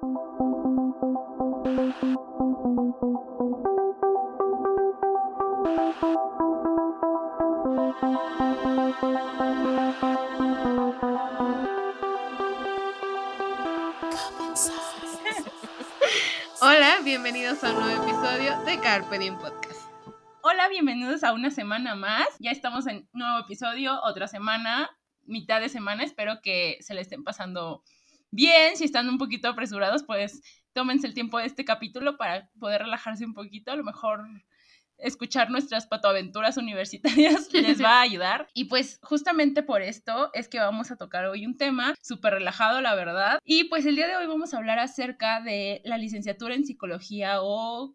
Hola, bienvenidos a un nuevo episodio de Carpe Diem Podcast. Hola, bienvenidos a una semana más. Ya estamos en nuevo episodio, otra semana, mitad de semana. Espero que se le estén pasando bien. Si están un poquito apresurados, pues tómense el tiempo de este capítulo para poder relajarse un poquito. A lo mejor escuchar nuestras patoaventuras universitarias les va a ayudar. Y pues justamente por esto es que vamos a tocar hoy un tema súper relajado, la verdad. Y pues el día de hoy vamos a hablar acerca de la licenciatura en psicología o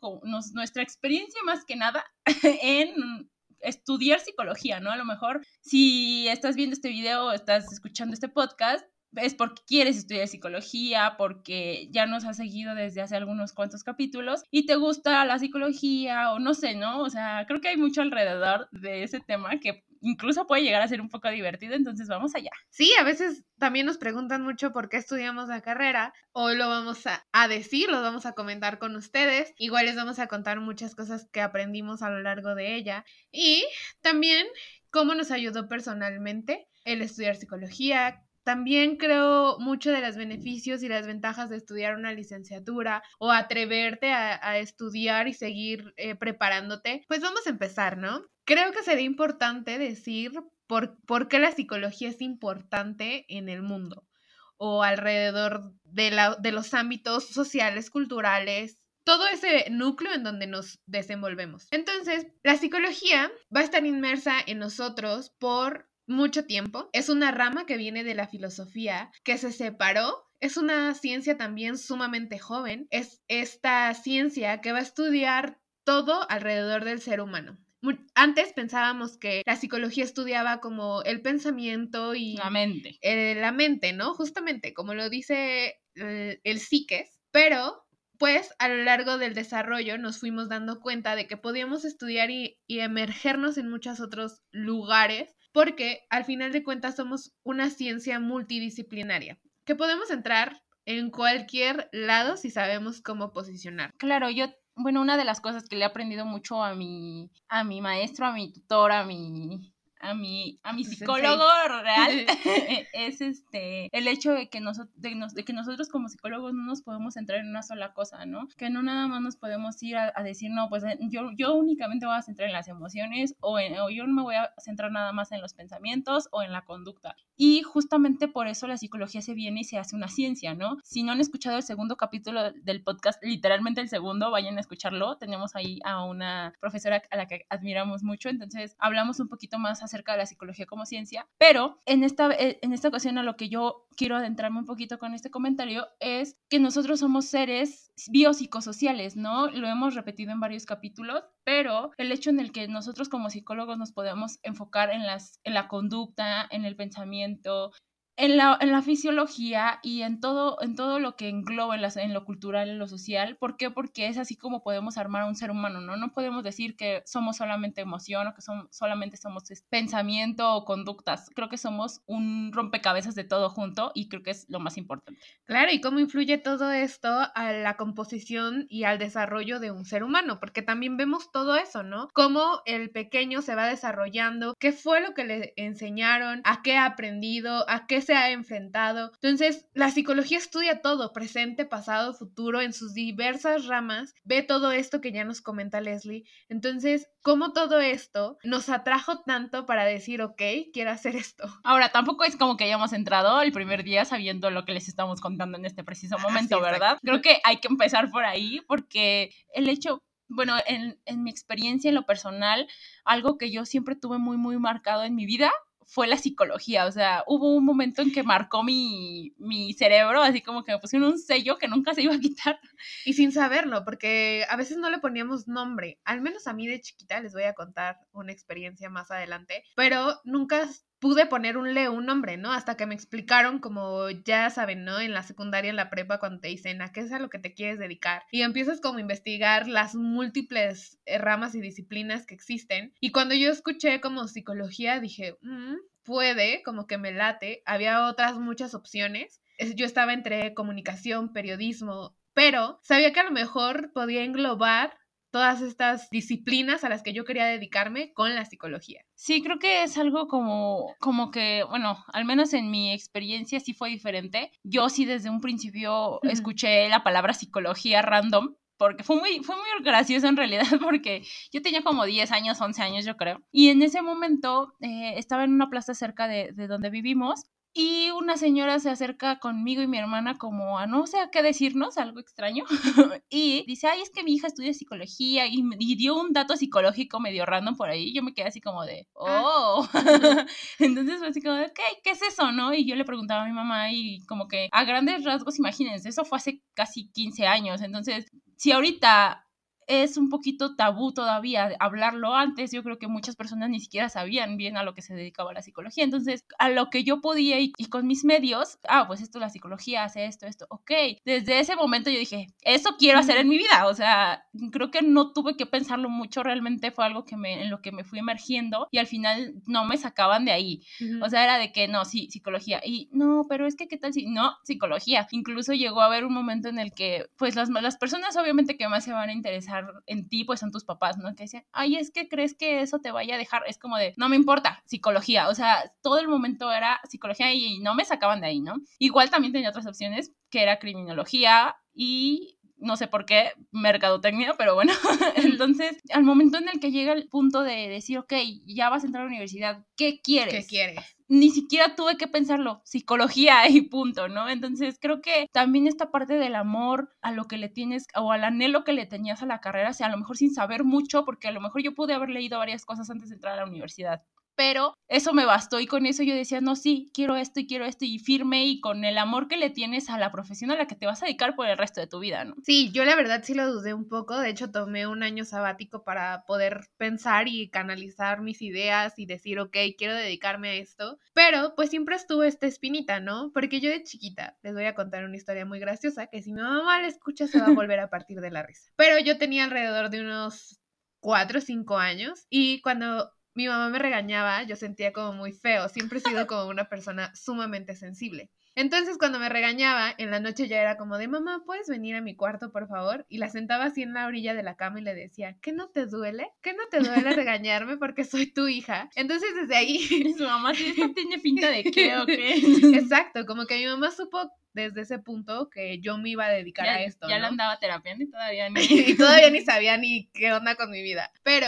nuestra experiencia más que nada en estudiar psicología, ¿no? A lo mejor si estás viendo este video o estás escuchando este podcast, es porque quieres estudiar psicología, porque ya nos has seguido desde hace algunos cuantos capítulos y te gusta la psicología o no sé, ¿no? O sea, creo que hay mucho alrededor de ese tema que incluso puede llegar a ser un poco divertido, entonces vamos allá. Sí, a veces también nos preguntan mucho por qué estudiamos la carrera. Hoy lo vamos a, decir, lo vamos a comentar con ustedes. Igual les vamos a contar muchas cosas que aprendimos a lo largo de ella y también cómo nos ayudó personalmente el estudiar psicología, también creo mucho de los beneficios y las ventajas de estudiar una licenciatura o atreverte a, estudiar y seguir eh, preparándote. Pues vamos a empezar, ¿no? Creo que sería importante decir por, por qué la psicología es importante en el mundo o alrededor de, la, de los ámbitos sociales, culturales, todo ese núcleo en donde nos desenvolvemos. Entonces, la psicología va a estar inmersa en nosotros por mucho tiempo. Es una rama que viene de la filosofía, que se separó. Es una ciencia también sumamente joven. Es esta ciencia que va a estudiar todo alrededor del ser humano. Antes pensábamos que la psicología estudiaba como el pensamiento y la mente. Eh, la mente, ¿no? Justamente, como lo dice el, el psiques, pero pues a lo largo del desarrollo nos fuimos dando cuenta de que podíamos estudiar y, y emergernos en muchos otros lugares porque al final de cuentas somos una ciencia multidisciplinaria, que podemos entrar en cualquier lado si sabemos cómo posicionar. Claro, yo, bueno, una de las cosas que le he aprendido mucho a mi, a mi maestro, a mi tutor, a mi a mi, a mi psicólogo real es este el hecho de que, nosotros de, que nosotros como psicólogos no nos podemos centrar en una sola cosa, ¿no? Que no nada más nos podemos ir a, decir, no, pues eh, yo, yo únicamente voy a centrar en las emociones o, o yo no me voy a centrar nada más en los pensamientos o en la conducta. Y justamente por eso la psicología se viene y se hace una ciencia, ¿no? Si no han escuchado el segundo capítulo del podcast, literalmente el segundo, vayan a escucharlo. Tenemos ahí a una profesora a la que admiramos mucho, entonces hablamos un poquito más acerca de la psicología como ciencia, pero en esta, eh, en esta ocasión a lo que yo quiero adentrarme un poquito con este comentario es que nosotros somos seres biopsicosociales, ¿no? Lo hemos repetido en varios capítulos, pero el hecho en el que nosotros como psicólogos nos podemos enfocar en, las, en la conducta, en el pensamiento, en la, en la fisiología y en todo, en todo lo que engloba en, en, lo cultural, en lo social. ¿Por qué? Porque es así como podemos armar a un ser humano, ¿no? No podemos decir que somos solamente emoción o que son, solamente somos pensamiento o conductas. Creo que somos un rompecabezas de todo junto y creo que es lo más importante. Claro, ¿y cómo influye todo esto a la composición y al desarrollo de un ser humano? Porque también vemos todo eso, ¿no? Cómo el pequeño se va desarrollando, qué fue lo que le enseñaron, a qué ha aprendido, a qué se ha enfrentado. Entonces, la psicología estudia todo, presente, pasado, futuro, en sus diversas ramas, ve todo esto que ya nos comenta Leslie. Entonces, ¿cómo todo esto nos atrajo tanto para decir, ok, quiero hacer esto? Ahora, tampoco es como que hayamos entrado el primer día sabiendo lo que les estamos contando en este preciso momento, ¿verdad? Creo que hay que empezar por ahí porque el hecho bueno, en, en, mi experiencia, en lo personal, algo que yo siempre tuve muy, muy marcado en mi vida fue la psicología, o sea, hubo un momento en que marcó mi, mi cerebro, así como que me pusieron un sello que nunca se iba a quitar. Y sin saberlo, porque a veces no le poníamos nombre, al menos a mí de chiquita les voy a contar una experiencia más adelante, pero nunca pude poner un un nombre, ¿no? Hasta que me explicaron, como ya saben, ¿no? En la secundaria, en la prepa, cuando te dicen a qué es a lo que te quieres dedicar. Y empiezas como a investigar las múltiples eh, ramas y disciplinas que existen. Y cuando yo escuché como psicología, dije, mm, puede, como que me late. Había otras muchas opciones yo estaba entre comunicación, periodismo, pero sabía que a lo mejor podía englobar todas estas disciplinas a las que yo quería dedicarme con la psicología. Sí, creo que es algo como, como que, bueno, al menos en mi experiencia sí fue diferente. Yo sí desde un principio escuché la palabra psicología random porque fue muy, fue muy gracioso en realidad, porque yo tenía como 10 años, 11 años, yo creo. Y en ese momento eh, estaba en una plaza cerca de, de, donde vivimos y una señora se acerca conmigo y mi hermana como a no sé a qué decirnos, algo extraño, y dice, ay, es que mi hija estudia psicología y, dio un dato psicológico medio random por ahí, y yo me quedé así como de, ah. oh, entonces fue así como de, ok, ¿qué es eso, no? Y yo le preguntaba a mi mamá y como que a grandes rasgos, imagínense, eso fue hace casi 15 años, entonces, si ahorita es un poquito tabú todavía hablarlo antes. Yo creo que muchas personas ni siquiera sabían bien a lo que se dedicaba la psicología. Entonces, a lo que yo podía y, con mis medios, ah, pues esto, la psicología hace esto, esto, ok. Desde ese momento yo dije, eso quiero hacer en mi vida. O sea, creo que no tuve que pensarlo mucho, realmente fue algo que me, en lo que me fui emergiendo y al final no me sacaban de ahí. O sea, era de que no, sí, psicología. Y no, pero es que, ¿qué tal si? No, psicología. Incluso llegó a haber un momento en el que, pues las, las personas obviamente que más se van a interesar en ti, pues son tus papás, ¿no? Que dicen, ay, es que crees que eso te vaya a dejar, es como de, no me importa, psicología, o sea, todo el momento era psicología y no me sacaban de ahí, ¿no? Igual también tenía otras opciones, que era criminología y no sé por qué, mercadotecnia, pero bueno, entonces al momento en el que llega el punto de decir, ok, ya vas a entrar a la universidad, ¿qué quieres? ¿Qué quieres? Ni siquiera tuve que pensarlo, psicología y punto, ¿no? Entonces creo que también esta parte del amor a lo que le tienes o al anhelo que le tenías a la carrera, o sea, a lo mejor sin saber mucho, porque a lo mejor yo pude haber leído varias cosas antes de entrar a la universidad, pero eso me bastó y con eso yo decía, no, sí, quiero esto y quiero esto y firme y con el amor que le tienes a la profesión a la que te vas a dedicar por el resto de tu vida, ¿no? Sí, yo la verdad sí lo dudé un poco, de hecho tomé un año sabático para poder pensar y canalizar mis ideas y decir, ok, quiero dedicarme a esto, pero pues siempre estuvo esta espinita, ¿no? Porque yo de chiquita, les voy a contar una historia muy graciosa que si mi mamá la escucha se va a volver a partir de la risa, pero yo tenía alrededor de unos cuatro o cinco años y cuando mi mamá me regañaba, yo sentía como muy feo. Siempre he sido como una persona sumamente sensible. Entonces, cuando me regañaba, en la noche ya era como de, mamá, ¿puedes venir a mi cuarto, por favor? Y la sentaba así en la orilla de la cama y le decía, ¿qué no te duele? ¿Qué no te duele regañarme porque soy tu hija? Entonces, desde ahí... Su mamá tiene pinta de qué o qué. Exacto, como que mi mamá supo desde ese punto que yo me iba a dedicar a esto. Ya la andaba terapiando y todavía ni... y todavía ni sabía ni qué onda con mi vida. Pero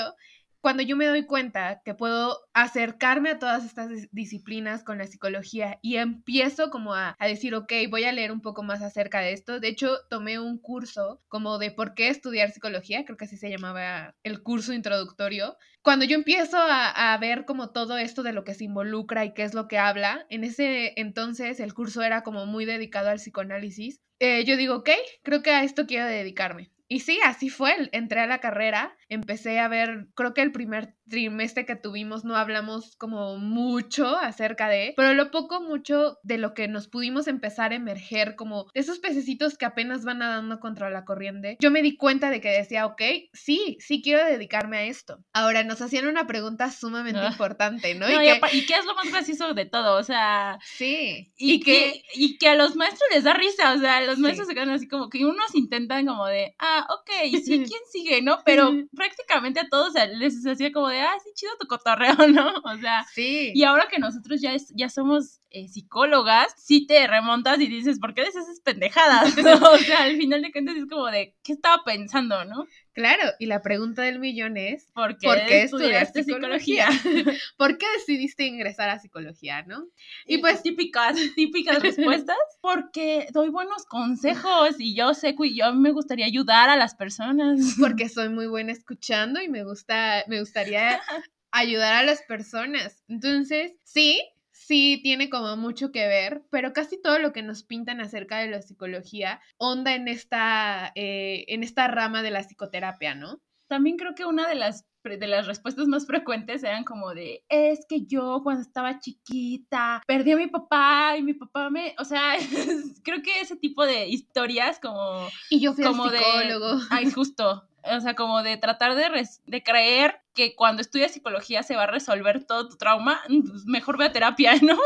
cuando yo me doy cuenta que puedo acercarme a todas estas disciplinas con la psicología y empiezo como a, decir, ok, voy a leer un poco más acerca de esto. De hecho, tomé un curso como de por qué estudiar psicología, creo que así se llamaba el curso introductorio. Cuando yo empiezo a, ver como todo esto de lo que se involucra y qué es lo que habla, en ese entonces el curso era como muy dedicado al psicoanálisis. Eh, yo digo, ok, creo que a esto quiero dedicarme. Y sí, así fue. Entré a la carrera, empecé a ver, creo que el primer trimestre que tuvimos no hablamos como mucho acerca de, pero lo poco mucho de lo que nos pudimos empezar a emerger como esos pececitos que apenas van nadando contra la corriente, yo me di cuenta de que decía, ok, sí, sí quiero dedicarme a esto. Ahora, nos hacían una pregunta sumamente ah. importante, ¿no? ¿Y, qué, ¿Y, qué, es lo más gracioso de todo? O sea... Sí. Y, que, y que a los maestros les da risa, o sea, los maestros se quedan así como que unos intentan como de, ah, ok, sí, ¿quién sigue, no? Pero prácticamente a todos les hacía como de, ah, sí, chido tu cotorreo, ¿no? O sea, sí. Y ahora que nosotros ya, ya somos eh, psicólogas, sí te remontas y dices, ¿por qué dices esas pendejadas? o sea, al final de cuentas es como de, ¿qué estaba pensando, no? Claro, y la pregunta del millón es, ¿por qué, estudiaste psicología? ¿Por qué decidiste ingresar a psicología, no? Y, pues típicas, típicas respuestas, porque doy buenos consejos y yo sé que yo me gustaría ayudar a las personas. Porque soy muy buena escuchando y me gusta, me gustaría ayudar a las personas. Entonces, sí, sí tiene como mucho que ver, pero casi todo lo que nos pintan acerca de la psicología onda en esta, eh, en esta rama de la psicoterapia, ¿no? También creo que una de las de las respuestas más frecuentes eran como de, es que yo cuando estaba chiquita perdí a mi papá y mi papá me, o sea, creo que ese tipo de historias como... Y yo fui como psicólogo. De, ay, justo, o sea, como de tratar de, de creer que cuando estudias psicología se va a resolver todo tu trauma, pues mejor ve a terapia, ¿no?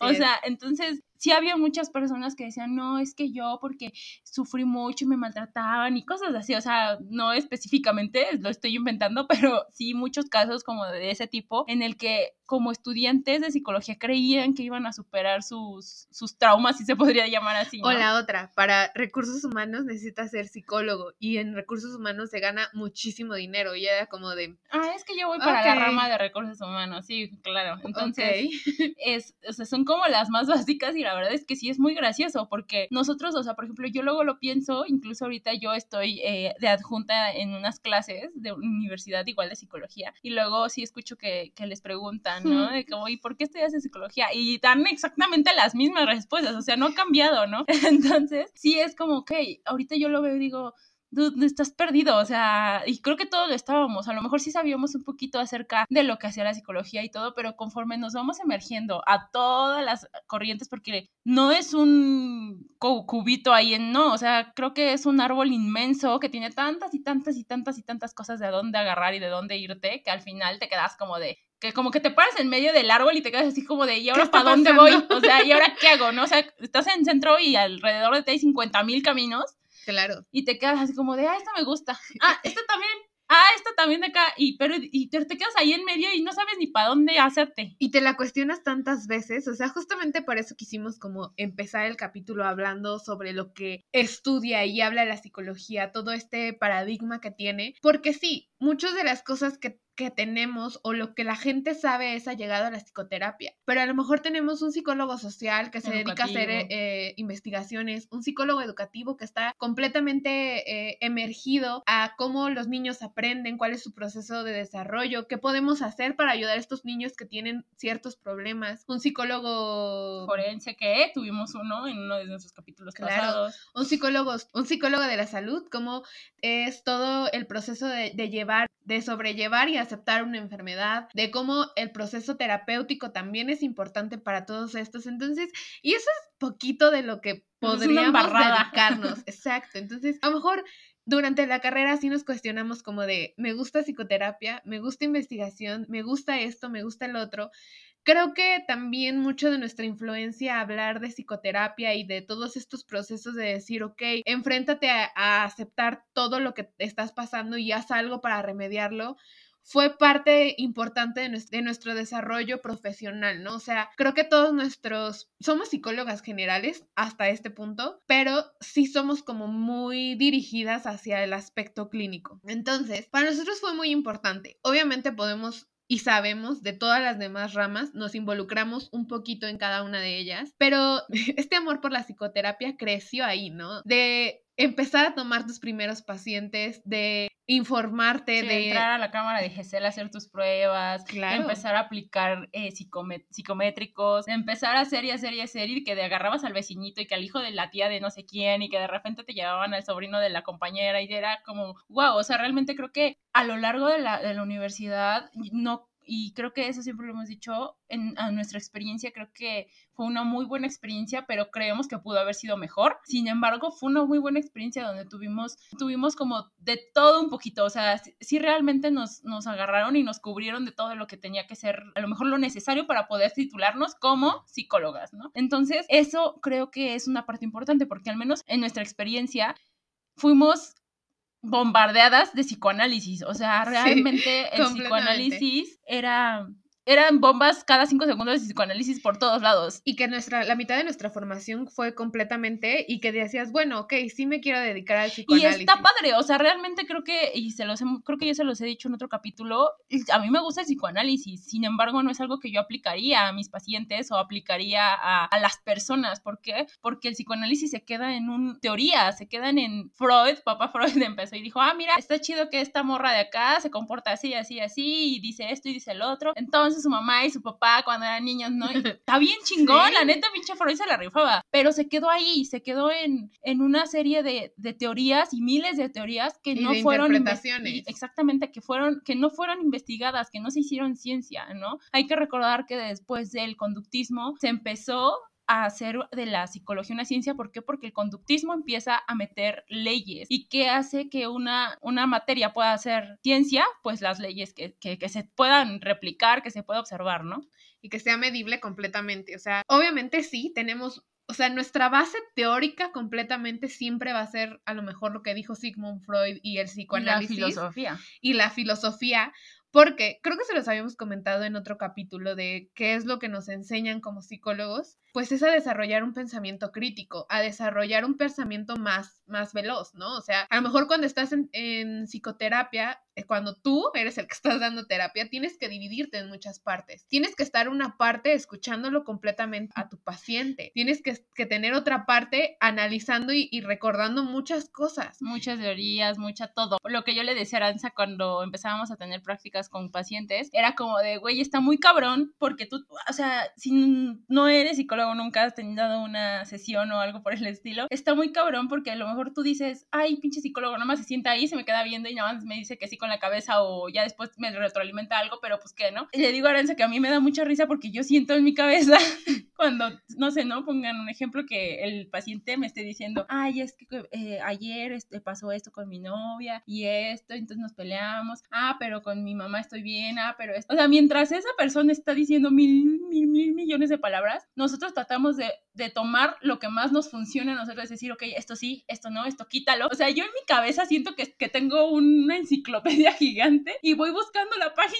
o sea, entonces sí había muchas personas que decían, no, es que yo porque sufrí mucho y me maltrataban y cosas así, o sea, no específicamente, lo estoy inventando, pero sí muchos casos como de ese tipo en el que como estudiantes de psicología creían que iban a superar sus, sus traumas, si se podría llamar así. O la otra, para recursos humanos necesitas ser psicólogo y en recursos humanos se gana muchísimo dinero y era como de... Ah, es que yo voy para la rama de recursos humanos, sí, claro. Entonces, es, o sea, son como las más básicas y la verdad es que sí es muy gracioso porque nosotros, o sea, por ejemplo, yo luego lo pienso, incluso ahorita yo estoy eh, de adjunta en unas clases de universidad igual de psicología y luego sí escucho que, que les preguntan ¿no? De como, ¿y por qué estudias en psicología? Y dan exactamente las mismas respuestas, o sea, no ha cambiado, ¿no? Entonces, sí es como, ok, ahorita yo lo veo y digo, no estás perdido, o sea, y creo que todos lo estábamos, a lo mejor sí sabíamos un poquito acerca de lo que hacía la psicología y todo, pero conforme nos vamos emergiendo a todas las corrientes, porque no es un cubito ahí en, no, o sea, creo que es un árbol inmenso que tiene tantas y tantas y tantas y tantas cosas de dónde agarrar y de dónde irte, que al final te quedas como de, que como que te paras en medio del árbol y te quedas así como de, ¿y ahora para dónde voy? O sea, ¿y ahora qué hago? ¿No? O sea, estás en centro y alrededor de ti hay 50 mil caminos Claro. Y te quedas así como de, ah, esta me gusta. Ah, esta también. Ah, esta también de acá. Y, pero, y te, quedas ahí en medio y no sabes ni para dónde hacerte. Y te la cuestionas tantas veces. O sea, justamente por eso quisimos como empezar el capítulo hablando sobre lo que estudia y habla la psicología, todo este paradigma que tiene. Porque sí, muchas de las cosas que que tenemos o lo que la gente sabe es llegado a la psicoterapia. Pero a lo mejor tenemos un psicólogo social que se dedica a hacer eh, investigaciones, un psicólogo educativo que está completamente eh, emergido a cómo los niños aprenden, cuál es su proceso de desarrollo, qué podemos hacer para ayudar a estos niños que tienen ciertos problemas. Un psicólogo forense que tuvimos uno en uno de nuestros capítulos claro, pasados. Un psicólogo, un psicólogo de la salud, cómo es todo el proceso de, de llevar, de sobrellevar y aceptar una enfermedad, de cómo el proceso terapéutico también es importante para todos estos. Entonces, y eso es poquito de lo que podríamos dedicarnos. Exacto. Entonces, a lo mejor durante la carrera sí nos cuestionamos como de, me gusta psicoterapia, me gusta investigación, me gusta esto, me gusta el otro. Creo que también mucho de nuestra influencia hablar de psicoterapia y de todos estos procesos de decir, ok, enfréntate a, aceptar todo lo que estás pasando y haz algo para remediarlo fue parte importante de nuestro, desarrollo profesional, ¿no? O sea, creo que todos nuestros, somos psicólogas generales hasta este punto, pero sí somos como muy dirigidas hacia el aspecto clínico. Entonces, para nosotros fue muy importante. Obviamente podemos y sabemos de todas las demás ramas, nos involucramos un poquito en cada una de ellas, pero este amor por la psicoterapia creció ahí, ¿no? De empezar a tomar tus primeros pacientes, de informarte, de entrar a la cámara de GESEL a hacer tus pruebas, empezar a aplicar eh, psicométricos, empezar a hacer y hacer y hacer y que te agarrabas al vecinito y que al hijo de la tía de no sé quién y que de repente te llevaban al sobrino de la compañera y era como, wow, o sea, realmente creo que a lo largo de la, de la universidad no y creo que eso siempre lo hemos dicho en nuestra experiencia, creo que fue una muy buena experiencia, pero creemos que pudo haber sido mejor. Sin embargo, fue una muy buena experiencia donde tuvimos, tuvimos como de todo un poquito, o sea, sí, realmente nos, nos agarraron y nos cubrieron de todo lo que tenía que ser, a lo mejor lo necesario para poder titularnos como psicólogas, ¿no? Entonces, eso creo que es una parte importante porque al menos en nuestra experiencia fuimos bombardeadas de psicoanálisis. O sea, realmente el psicoanálisis era eran bombas cada cinco segundos de psicoanálisis por todos lados. Y que nuestra, la mitad de nuestra formación fue completamente y que decías, bueno, ok, sí me quiero dedicar al psicoanálisis. Y está padre, o sea, realmente creo que, y se los creo que ya se los he dicho en otro capítulo, a mí me gusta el psicoanálisis, sin embargo, no es algo que yo aplicaría a mis pacientes o aplicaría a, a las personas. ¿Por qué? Porque el psicoanálisis se queda en un teoría, se quedan en Freud, papá Freud empezó y dijo, ah, mira, está chido que esta morra de acá se comporta así, así, así, y dice esto y dice el otro. Entonces, su mamá y su papá cuando eran niños, ¿no? está bien chingón, la neta, pinche Freud se la rifaba. Pero se quedó ahí, se quedó en, en una serie de, de teorías y miles de teorías que no fueron. Exactamente, que fueron, que no fueron investigadas, que no se hicieron ciencia, ¿no? Hay que recordar que después del conductismo se empezó a hacer de la psicología una ciencia. ¿Por qué? Porque el conductismo empieza a meter leyes. ¿Y qué hace que una, una materia pueda ser ciencia? Pues las leyes que, que, que se puedan replicar, que se pueda observar, ¿no? y que sea medible completamente. O sea, obviamente sí, tenemos o sea, nuestra base teórica completamente siempre va a ser a lo mejor lo que dijo Sigmund Freud y el psicoanálisis. Y la filosofía. Y la filosofía, porque creo que se los habíamos comentado en otro capítulo de qué es lo que nos enseñan como psicólogos, pues es a desarrollar un pensamiento crítico, a desarrollar un pensamiento más, más veloz, ¿no? O sea, a lo mejor cuando estás en, en psicoterapia, eh, cuando tú eres el que estás dando terapia, tienes que dividirte en muchas partes. Tienes que estar una parte escuchándolo completamente a tu paciente. Tienes que, que tener otra parte analizando y, y, recordando muchas cosas. Muchas teorías, mucha todo. Lo que yo le decía a Aranza cuando empezábamos a tener prácticas con pacientes, era como de, güey, está muy cabrón porque tú, o sea, si no eres psicólogo, nunca has tenido una sesión o algo por el estilo, está muy cabrón porque a lo mejor tú dices, ay, pinche psicólogo, nada más se sienta ahí, se me queda viendo y nada más me dice que sí la cabeza o ya después me retroalimenta algo, pero pues qué, ¿no? Y le digo a Aranza que a mí me da mucha risa porque yo siento en mi cabeza cuando, no sé, ¿no? Pongan un ejemplo que el paciente me esté diciendo, ay, es que eh, ayer este, pasó esto con mi novia y esto, entonces nos peleamos, ah, pero con mi mamá estoy bien, ah, pero esto. O sea, mientras esa persona está diciendo mil, mil, mil millones de palabras, nosotros tratamos de, de tomar lo que más nos funciona a nosotros, decir, ok, esto sí, esto no, esto quítalo. O sea, yo en mi cabeza siento que, que tengo una enciclopedia gigante y voy buscando la página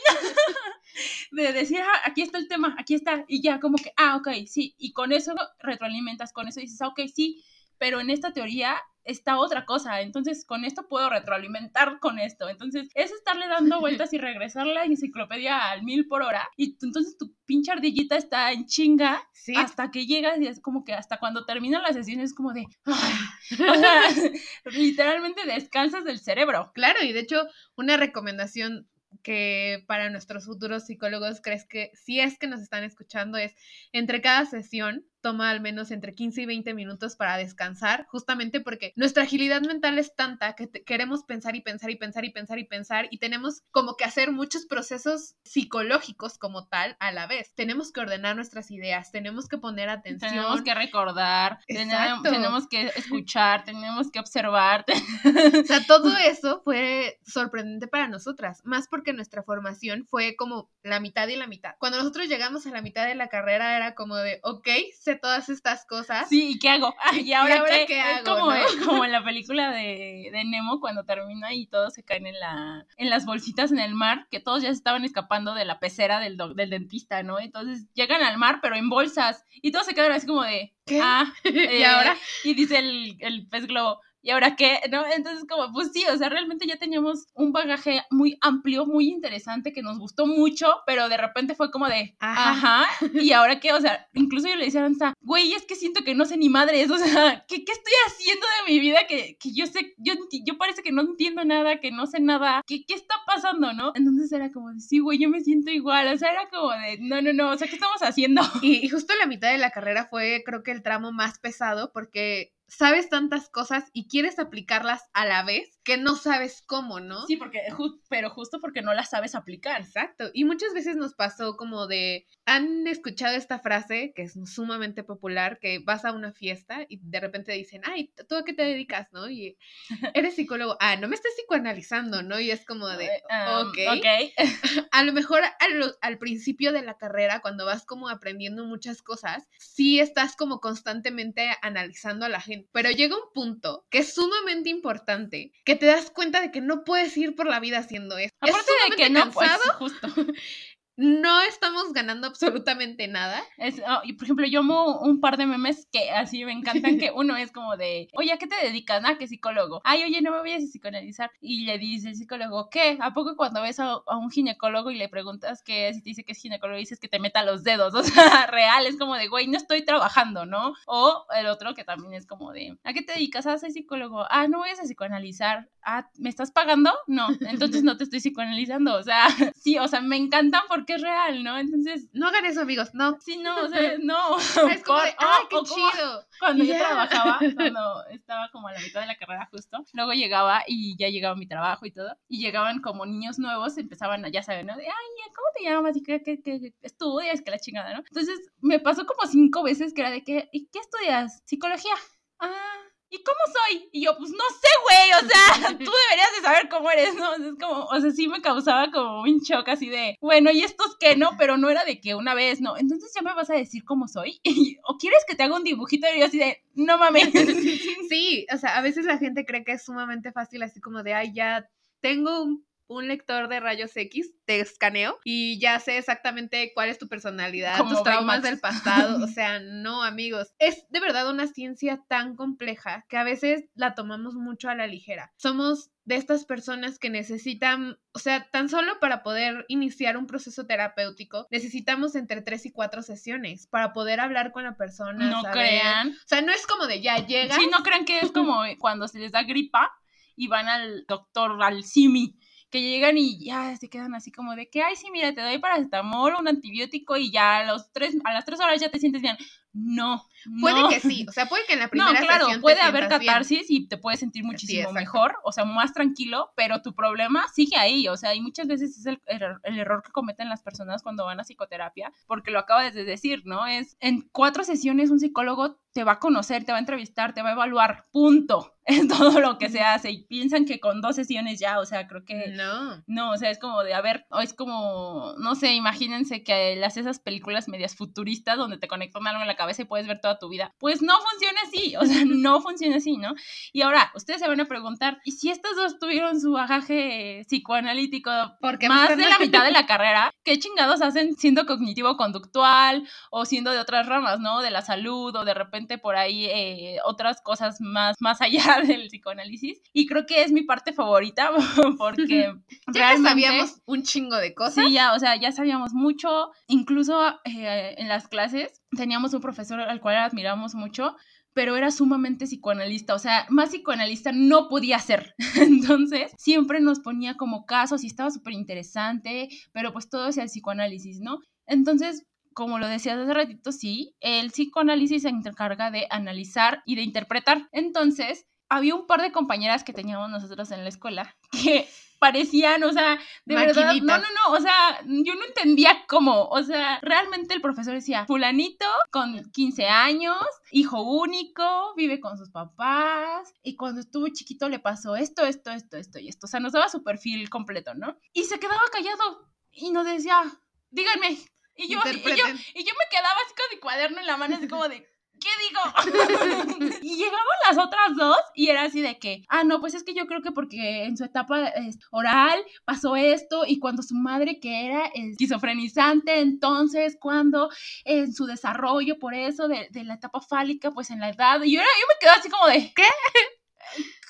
de decir, ah, aquí está el tema, aquí está, y ya como que, ah, ok, sí, y con eso retroalimentas, con eso dices, ah, ok, sí, pero en esta teoría está otra cosa, entonces con esto puedo retroalimentar con esto, entonces es estarle dando vueltas y regresar la enciclopedia al mil por hora, y entonces tu pinche ardillita está en chinga hasta que llegas y es como que hasta cuando termina la sesión es como de, literalmente descansas del cerebro. Claro, y de hecho una recomendación que para nuestros futuros psicólogos crees que si es que nos están escuchando es entre cada sesión toma al menos entre 15 y 20 minutos para descansar, justamente porque nuestra agilidad mental es tanta que queremos pensar y pensar y pensar y pensar y pensar y tenemos como que hacer muchos procesos psicológicos como tal a la vez. Tenemos que ordenar nuestras ideas, tenemos que poner atención. Tenemos que recordar, tenemos, tenemos que escuchar, tenemos que observar. O sea, todo eso fue sorprendente para nosotras, más porque nuestra formación fue como la mitad y la mitad. Cuando nosotros llegamos a la mitad de la carrera era como de, ok, todas estas cosas. Sí, ¿y qué hago? ¿Y ahora, qué? hago? Como, como, en la película de, de, Nemo cuando termina y todos se caen en, la, en las bolsitas en el mar, que todos ya se estaban escapando de la pecera del, del dentista, ¿no? Entonces llegan al mar, pero en bolsas, y todos se quedan así como de, ¿Qué? ah, ¿y ahora? Eh", y dice el, el pez globo, ¿y ahora qué? ¿No? Entonces, como, pues sí, o sea, realmente ya teníamos un bagaje muy amplio, muy interesante, que nos gustó mucho, pero de repente fue como de, ajá, ¿y ahora qué? O sea, incluso yo le decía a Danza, güey, es que siento que no sé ni madres, o sea, ¿qué, qué estoy haciendo de mi vida? Que, que yo sé, yo, yo parece que no entiendo nada, que no sé nada, ¿qué, qué está pasando, no? Entonces era como de, sí, güey, yo me siento igual, o sea, era como de, no, no, no, o sea, ¿qué estamos haciendo? Y, y justo la mitad de la carrera fue, creo que el tramo más pesado, porque sabes tantas cosas y quieres aplicarlas a la vez que no sabes cómo, ¿no? Sí, porque pero justo porque no las sabes aplicar. Exacto. Y muchas veces nos pasó como de, han escuchado esta frase que es sumamente popular, que vas a una fiesta y de repente dicen, ay, ¿tú a qué te dedicas, no? Y eres psicólogo, ah, no me estás psicoanalizando, ¿no? Y es como de, um, ok. okay. a lo mejor al, al principio de la carrera, cuando vas como aprendiendo muchas cosas, sí estás como constantemente analizando a la gente pero llega un punto que es sumamente importante, que te das cuenta de que no puedes ir por la vida haciendo eso. Aparte de que no, pues, justo. no estamos ganando absolutamente nada. Es, oh, y por ejemplo, yo amo un par de memes que así me encantan, que uno es como de, oye, ¿a qué te dedicas? Ah, que psicólogo. Ay, oye, no me voy a psicoanalizar. Y le dice el psicólogo, ¿qué? ¿A poco cuando ves a, un ginecólogo y le preguntas qué es y te dice que es ginecólogo, dices que te meta los dedos? O sea, real, es como de, güey, no estoy trabajando, ¿no? O el otro que también es como de, ¿a qué te dedicas? Ah, soy psicólogo. Ah, no voy a psicoanalizar. Ah, ¿me estás pagando? No, entonces no te estoy psicoanalizando. O sea, sí, o sea, me encantan porque que es real, ¿no? Entonces. No hagan eso, amigos, no. Sí, no, o sea, no. Es como ¡ay, qué chido! Cuando yo trabajaba, cuando estaba como a la mitad de la carrera justo, luego llegaba y ya llegaba mi trabajo y todo, y llegaban como niños nuevos, empezaban, ya saben, ¿no? De, ay, ¿cómo te llamas? Y que, que, que estudias, que la chingada, ¿no? Entonces, me pasó como cinco veces que era de que, ¿y qué estudias? Psicología. Ah, ¿y cómo soy? Y yo, pues no sé, güey, o sea, tú deberías de saber cómo eres, ¿no? es como, o sea, sí me causaba como un shock así de, bueno, ¿y estos qué, no? Pero no era de que una vez, no. Entonces ya me vas a decir cómo soy. ¿O quieres que te haga un dibujito? Y yo así de, no mames. Sí, o sea, a veces la gente cree que es sumamente fácil, así como de, ay, ya tengo un un lector de rayos X, te escaneo y ya sé exactamente cuál es tu personalidad, tus traumas del pasado. O sea, no, amigos. Es de verdad una ciencia tan compleja que a veces la tomamos mucho a la ligera. Somos de estas personas que necesitan, o sea, tan solo para poder iniciar un proceso terapéutico, necesitamos entre tres y cuatro sesiones para poder hablar con la persona. No crean. O sea, no es como de ya llega. Sí, no crean que es como cuando se les da gripa y van al doctor, al simi que llegan y ya se quedan así como de que, ay, sí, mira, te doy paracetamol, un antibiótico y ya a, los tres, a las tres horas ya te sientes bien. No, Puede que sí, o sea, puede que en la primera No, claro, puede haber catarsis y te puedes sentir muchísimo mejor, o sea, más tranquilo, pero tu problema sigue ahí, o sea, y muchas veces es el, el, error que cometen las personas cuando van a psicoterapia, porque lo acabas de decir, ¿no? Es en cuatro sesiones un psicólogo te va a conocer, te va a entrevistar, te va a evaluar, punto, en todo lo que se hace, y piensan que con dos sesiones ya, o sea, creo que... No. No, o sea, es como de, a ver, es como, no sé, imagínense que las esas películas medias futuristas donde te conectan algo en la cabeza y puedes ver toda tu vida. Pues no funciona así, o sea, no funciona así, ¿no? Y ahora, ustedes se van a preguntar, ¿y si estas dos tuvieron su bagaje psicoanalítico Porque más de la mitad de la carrera? ¿Qué chingados hacen siendo cognitivo-conductual o siendo de otras ramas, ¿no? De la salud o de repente por ahí eh, otras cosas más, más allá del psicoanálisis. Y creo que es mi parte favorita porque ya sabíamos un chingo de cosas. Sí, ya, o sea, ya sabíamos mucho, incluso eh, en las clases teníamos un profesor al cual admiramos mucho, pero era sumamente psicoanalista, o sea, más psicoanalista no podía ser. Entonces, siempre nos ponía como casos y estaba súper interesante, pero pues todo hacia el psicoanálisis, ¿no? Entonces, como lo decías hace ratito, sí, el psicoanálisis se encarga de analizar y de interpretar. Entonces, había un par de compañeras que teníamos nosotros en la escuela que parecían, o sea, de verdad, no, no, no, o sea, yo no entendía cómo, o sea, realmente el profesor decía, fulanito con 15 años, hijo único, vive con sus papás, y cuando estuvo chiquito le pasó esto, esto, esto, esto y esto, o sea, nos daba su perfil completo, ¿no? Y se quedaba callado y nos decía, díganme, y yo, y yo, y yo me quedaba así con mi cuaderno en la mano, así como de, ¿qué digo? y llegaban las otras dos y era así de que, ah, no, pues es que yo creo que porque en su etapa oral pasó esto y cuando su madre que era esquizofrenizante, entonces cuando en su desarrollo por eso de, la etapa fálica, pues en la edad, y yo, yo me quedé así como de, ¿qué?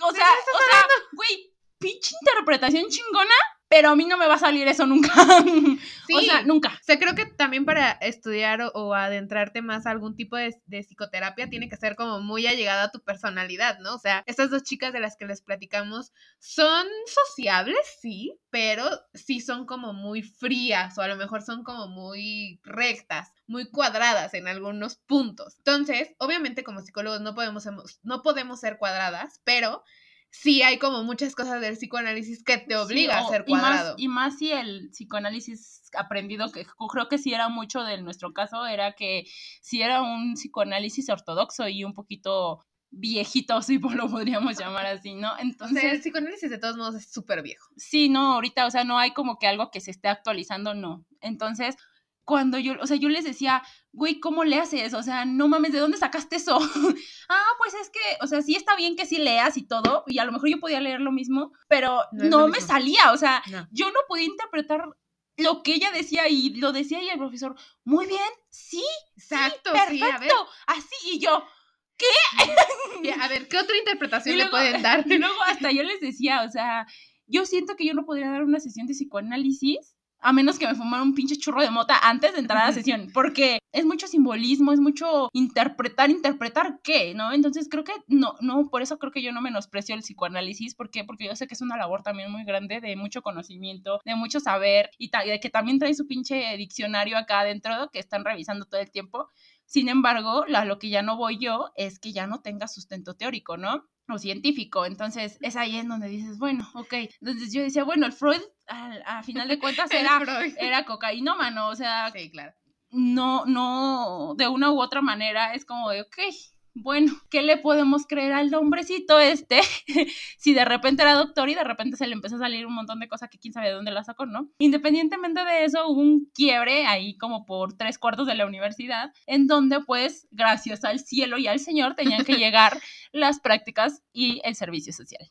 O sea, o sea, güey, pinche interpretación chingona pero a mí no me va a salir eso nunca. Sí, o sea, nunca. O sea, creo que también para estudiar o, adentrarte más a algún tipo de, psicoterapia tiene que ser como muy allegada a tu personalidad, ¿no? O sea, estas dos chicas de las que les platicamos son sociables, sí, pero sí son como muy frías o a lo mejor son como muy rectas, muy cuadradas en algunos puntos. Entonces, obviamente como psicólogos no podemos, no podemos ser cuadradas, pero sí hay como muchas cosas del psicoanálisis que te obliga a ser cuadrado. Y más, y más si el psicoanálisis aprendido, que creo que sí era mucho de nuestro caso, era que si era un psicoanálisis ortodoxo y un poquito viejito, si lo podríamos llamar así, ¿no? Entonces... el psicoanálisis de todos modos es súper viejo. Sí, no, ahorita, o sea, no hay como que algo que se esté actualizando, no. Entonces, cuando yo, o sea, yo les decía, güey, ¿cómo le haces? O sea, no mames, ¿de dónde sacaste eso? ah, pues es que, o sea, sí está bien que sí leas y todo, y a lo mejor yo podía leer lo mismo, pero no, me salía, o sea, yo no podía interpretar lo que ella decía y lo decía y el profesor, muy bien, sí, Exacto, sí, perfecto, así, y yo, ¿qué? a ver, ¿qué otra interpretación le pueden dar? Y luego hasta yo les decía, o sea, yo siento que yo no podría dar una sesión de psicoanálisis a menos que me fumara un pinche churro de mota antes de entrar a la sesión, porque es mucho simbolismo, es mucho interpretar, interpretar qué, ¿no? Entonces creo que no, no, por eso creo que yo no menosprecio el psicoanálisis, ¿por qué? Porque yo sé que es una labor también muy grande de mucho conocimiento, de mucho saber y de que también trae su pinche diccionario acá adentro que están revisando todo el tiempo. Sin embargo, lo que ya no voy yo es que ya no tenga sustento teórico, ¿no? o científico. Entonces es ahí en donde dices, bueno, ok. Entonces yo decía, bueno, el Freud, a, final de cuentas, era, era cocainómano, o sea, sí, claro. no, no, de una u otra manera es como de, ok, bueno, ¿qué le podemos creer al hombrecito este? si de repente era doctor y de repente se le empezó a salir un montón de cosas que quién sabe de dónde la sacó, ¿no? Independientemente de eso, hubo un quiebre ahí como por tres cuartos de la universidad, en donde pues, gracias al cielo y al Señor, tenían que llegar las prácticas y el servicio social.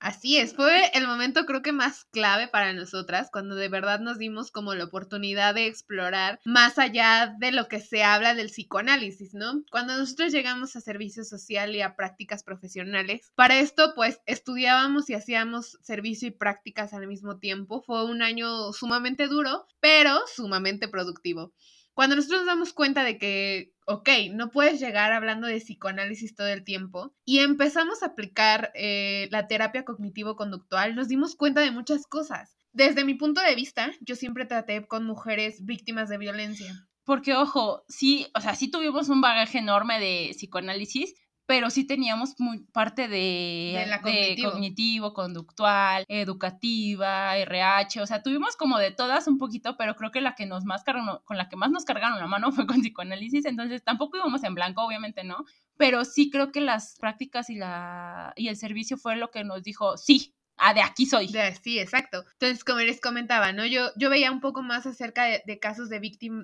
Así es, fue el momento creo que más clave para nosotras, cuando de verdad nos dimos como la oportunidad de explorar más allá de lo que se habla del psicoanálisis, ¿no? Cuando nosotros llegamos a servicio social y a prácticas profesionales, para esto pues estudiábamos y hacíamos servicio y prácticas al mismo tiempo. Fue un año sumamente duro, pero sumamente productivo. Cuando nosotros nos damos cuenta de que ok, no puedes llegar hablando de psicoanálisis todo el tiempo. Y empezamos a aplicar eh, la terapia cognitivo-conductual, nos dimos cuenta de muchas cosas. Desde mi punto de vista, yo siempre traté con mujeres víctimas de violencia. Porque, ojo, sí, o sea, sí tuvimos un bagaje enorme de psicoanálisis, pero sí teníamos muy parte de, cognitivo. conductual, educativa, RH, o sea, tuvimos como de todas un poquito, pero creo que la que nos más cargaron, con la que más nos cargaron la mano fue con psicoanálisis, entonces tampoco íbamos en blanco, obviamente no, pero sí creo que las prácticas y, la, y el servicio fue lo que nos dijo, sí, ah, de aquí soy. sí, exacto. Entonces, como les comentaba, ¿no? Yo, yo veía un poco más acerca de, de casos de,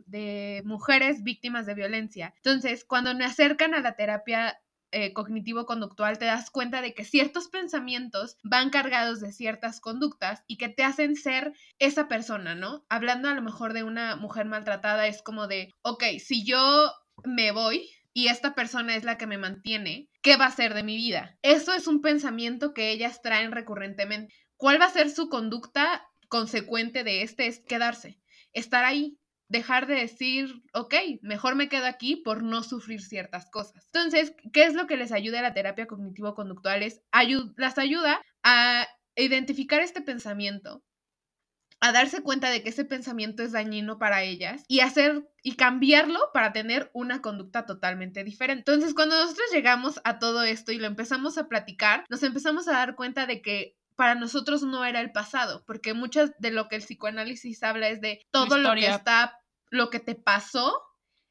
de mujeres víctimas de violencia. Entonces, cuando me acercan a la terapia eh, cognitivo-conductual te das cuenta de que ciertos pensamientos van cargados de ciertas conductas y que te hacen ser esa persona, ¿no? Hablando a lo mejor de una mujer maltratada, es como de, ok, si yo me voy y esta persona es la que me mantiene, ¿qué va a ser de mi vida? Eso es un pensamiento que ellas traen recurrentemente. ¿Cuál va a ser su conducta consecuente de este? Es quedarse, estar ahí, dejar de decir, ok, mejor me quedo aquí por no sufrir ciertas cosas. Entonces, ¿qué es lo que les ayuda a la terapia cognitivo-conductual? Las ayuda a identificar este pensamiento, a darse cuenta de que ese pensamiento es dañino para ellas y hacer y cambiarlo para tener una conducta totalmente diferente. Entonces, cuando nosotros llegamos a todo esto y lo empezamos a platicar, nos empezamos a dar cuenta de que para nosotros no era el pasado, porque muchas de lo que el psicoanálisis habla es de todo lo que está, lo que te pasó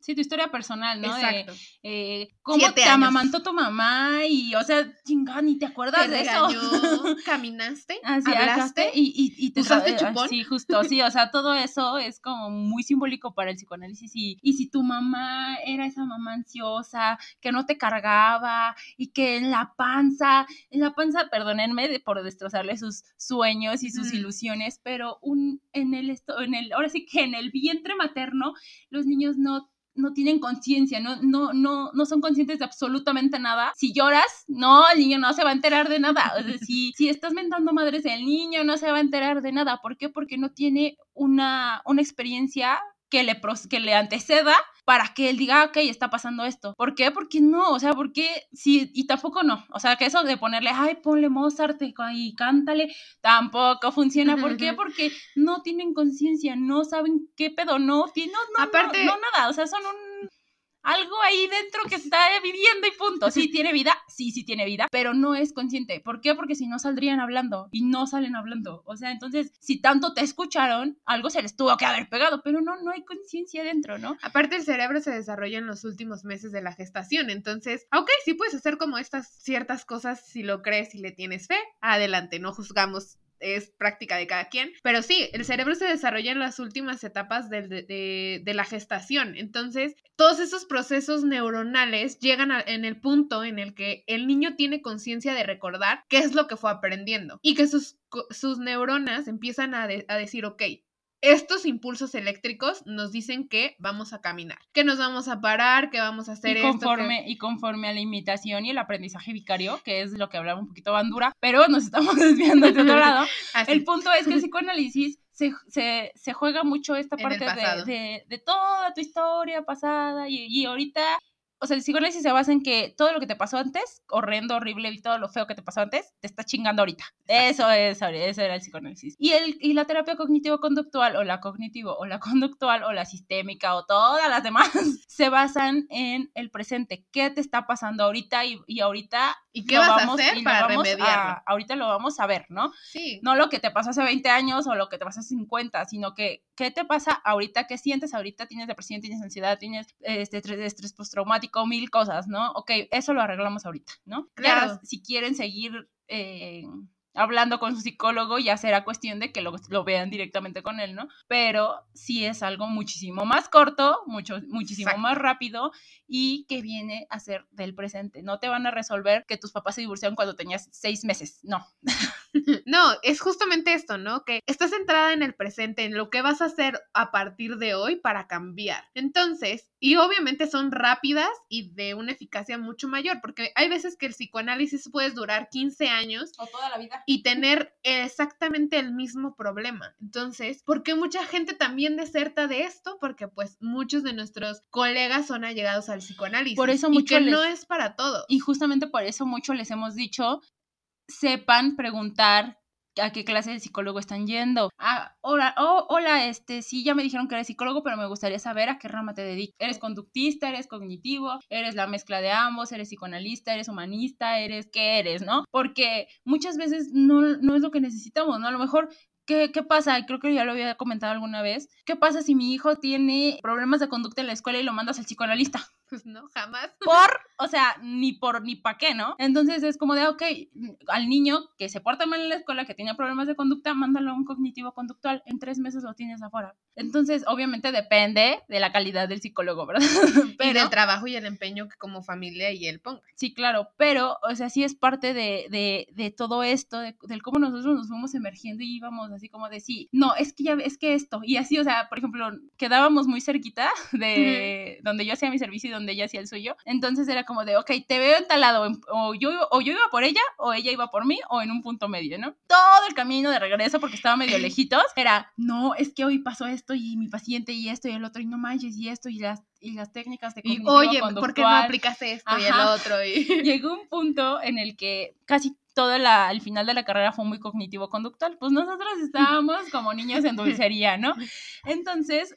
Sí, tu historia personal, ¿no? Exacto. Eh, cómo te amamantó tu mamá y, o sea, chingada, ni te acuerdas de eso. caminaste, hablaste y, y, y te usaste chupón. Sí, justo, sí, o sea, todo eso es como muy simbólico para el psicoanálisis y, y si tu mamá era esa mamá ansiosa, que no te cargaba y que en la panza, en la panza, perdónenme por destrozarle sus sueños y sus ilusiones, pero un, en el, esto, en el, ahora sí que en el vientre materno, los niños no no tienen conciencia, no, no, no, no son conscientes de absolutamente nada. Si lloras, no, el niño no se va a enterar de nada. O sea, si, si estás mentando madres, el niño no se va a enterar de nada. ¿Por qué? Porque no tiene una, una experiencia que le, que le anteceda para que él diga, ok, está pasando esto. ¿Por qué? Porque no, o sea, porque sí, y tampoco no. O sea, que eso de ponerle, ay, ponle Mozart y cántale, tampoco funciona. ¿Por qué? Porque no tienen conciencia, no saben qué pedo, no, no, no, Aparte, no, no nada, o sea, son un algo ahí dentro que está viviendo y punto. Sí tiene vida, sí, sí tiene vida, pero no es consciente. ¿Por qué? Porque si no saldrían hablando y no salen hablando. O sea, entonces, si tanto te escucharon, algo se les tuvo que haber pegado, pero no, no hay conciencia dentro, ¿no? Aparte, el cerebro se desarrolla en los últimos meses de la gestación, entonces, ok, sí puedes hacer como estas ciertas cosas si lo crees y le tienes fe, adelante, no juzgamos es práctica de cada quien. Pero sí, el cerebro se desarrolla en las últimas etapas de, la gestación. Entonces, todos esos procesos neuronales llegan en el punto en el que el niño tiene conciencia de recordar qué es lo que fue aprendiendo y que sus, sus neuronas empiezan a, a decir, ok, estos impulsos eléctricos nos dicen que vamos a caminar, que nos vamos a parar, que vamos a hacer y conforme, Y conforme a la imitación y el aprendizaje vicario, que es lo que hablaba un poquito Bandura, pero nos estamos desviando de otro lado. el punto es que el psicoanálisis se, se, juega mucho esta parte de, de, toda tu historia pasada y, y ahorita o sea, el psicoanálisis se basa en que todo lo que te pasó antes, horrendo, horrible y todo lo feo que te pasó antes, te está chingando ahorita. Eso es, eso era el psicoanálisis. Y, el, y la terapia cognitivo-conductual, o la cognitivo, o la conductual, o la sistémica, o todas las demás, se basan en el presente. ¿Qué te está pasando ahorita y, y ahorita ¿Y qué vas a hacer para vamos a, ahorita lo vamos a ver, ¿no? Sí. No lo que te pasó hace 20 años o lo que te pasó hace 50, sino que qué te pasa ahorita, qué sientes ahorita, tienes depresión, tienes ansiedad, tienes este estrés postraumático, mil cosas, ¿no? Ok, eso lo arreglamos ahorita, ¿no? Claro. si quieren seguir eh, hablando con su psicólogo, ya será cuestión de que lo, lo, vean directamente con él, ¿no? Pero sí es algo muchísimo más corto, mucho, muchísimo más rápido y que viene a ser del presente. No te van a resolver que tus papás se divorciaron cuando tenías seis meses, no. No, es justamente esto, ¿no? Que estás centrada en el presente, en lo que vas a hacer a partir de hoy para cambiar. Entonces, y obviamente son rápidas y de una eficacia mucho mayor, porque hay veces que el psicoanálisis puede durar 15 años. O toda la vida. Y tener exactamente el mismo problema. Entonces, ¿por qué mucha gente también deserta de esto? Porque pues muchos de nuestros colegas son allegados al psicoanálisis. Por eso mucho y que no es para todo. Y justamente por eso mucho les hemos dicho sepan preguntar a qué clase de psicólogo están yendo. Ah, hola, oh, hola, este, sí, ya me dijeron que eres psicólogo, pero me gustaría saber a qué rama te dedicas. ¿Eres conductista, eres cognitivo, eres la mezcla de ambos, eres psicoanalista, eres humanista, eres qué eres, ¿no? Porque muchas veces no, no es lo que necesitamos, ¿no? A lo mejor ¿Qué, ¿Qué, pasa? Creo que ya lo había comentado alguna vez. ¿Qué pasa si mi hijo tiene problemas de conducta en la escuela y lo mandas al psicoanalista? Pues no, jamás. Por, o sea, ni por ni pa' qué, ¿no? Entonces es como de, ok, al niño que se porta mal en la escuela, que tiene problemas de conducta, mándalo a un cognitivo conductual. En tres meses lo tienes afuera. Entonces, obviamente depende de la calidad del psicólogo, ¿verdad? pero, y del trabajo y el empeño que como familia y él ponga. Sí, claro, pero, o sea, sí es parte de, de, de todo esto, de, del cómo nosotros nos fuimos emergiendo y íbamos así como de, sí, no, es que ya, es que esto, y así, o sea, por ejemplo, quedábamos muy cerquita de donde yo hacía mi servicio y donde ella hacía el suyo, entonces era como de, ok, te veo en tal lado, o yo, o yo iba por ella, o ella iba por mí, o en un punto medio, ¿no? Todo el camino de regreso, porque estaba medio lejitos, era, no, es que hoy pasó esto y mi paciente y esto y el otro, y no manches, y esto y las y las técnicas de y, oye, ¿por qué no aplicaste esto y el otro? Y... Llegó un punto en el que casi todo la, el final de la carrera fue muy cognitivo-conductual. Pues nosotros estábamos como niños en dulcería, ¿no? Entonces,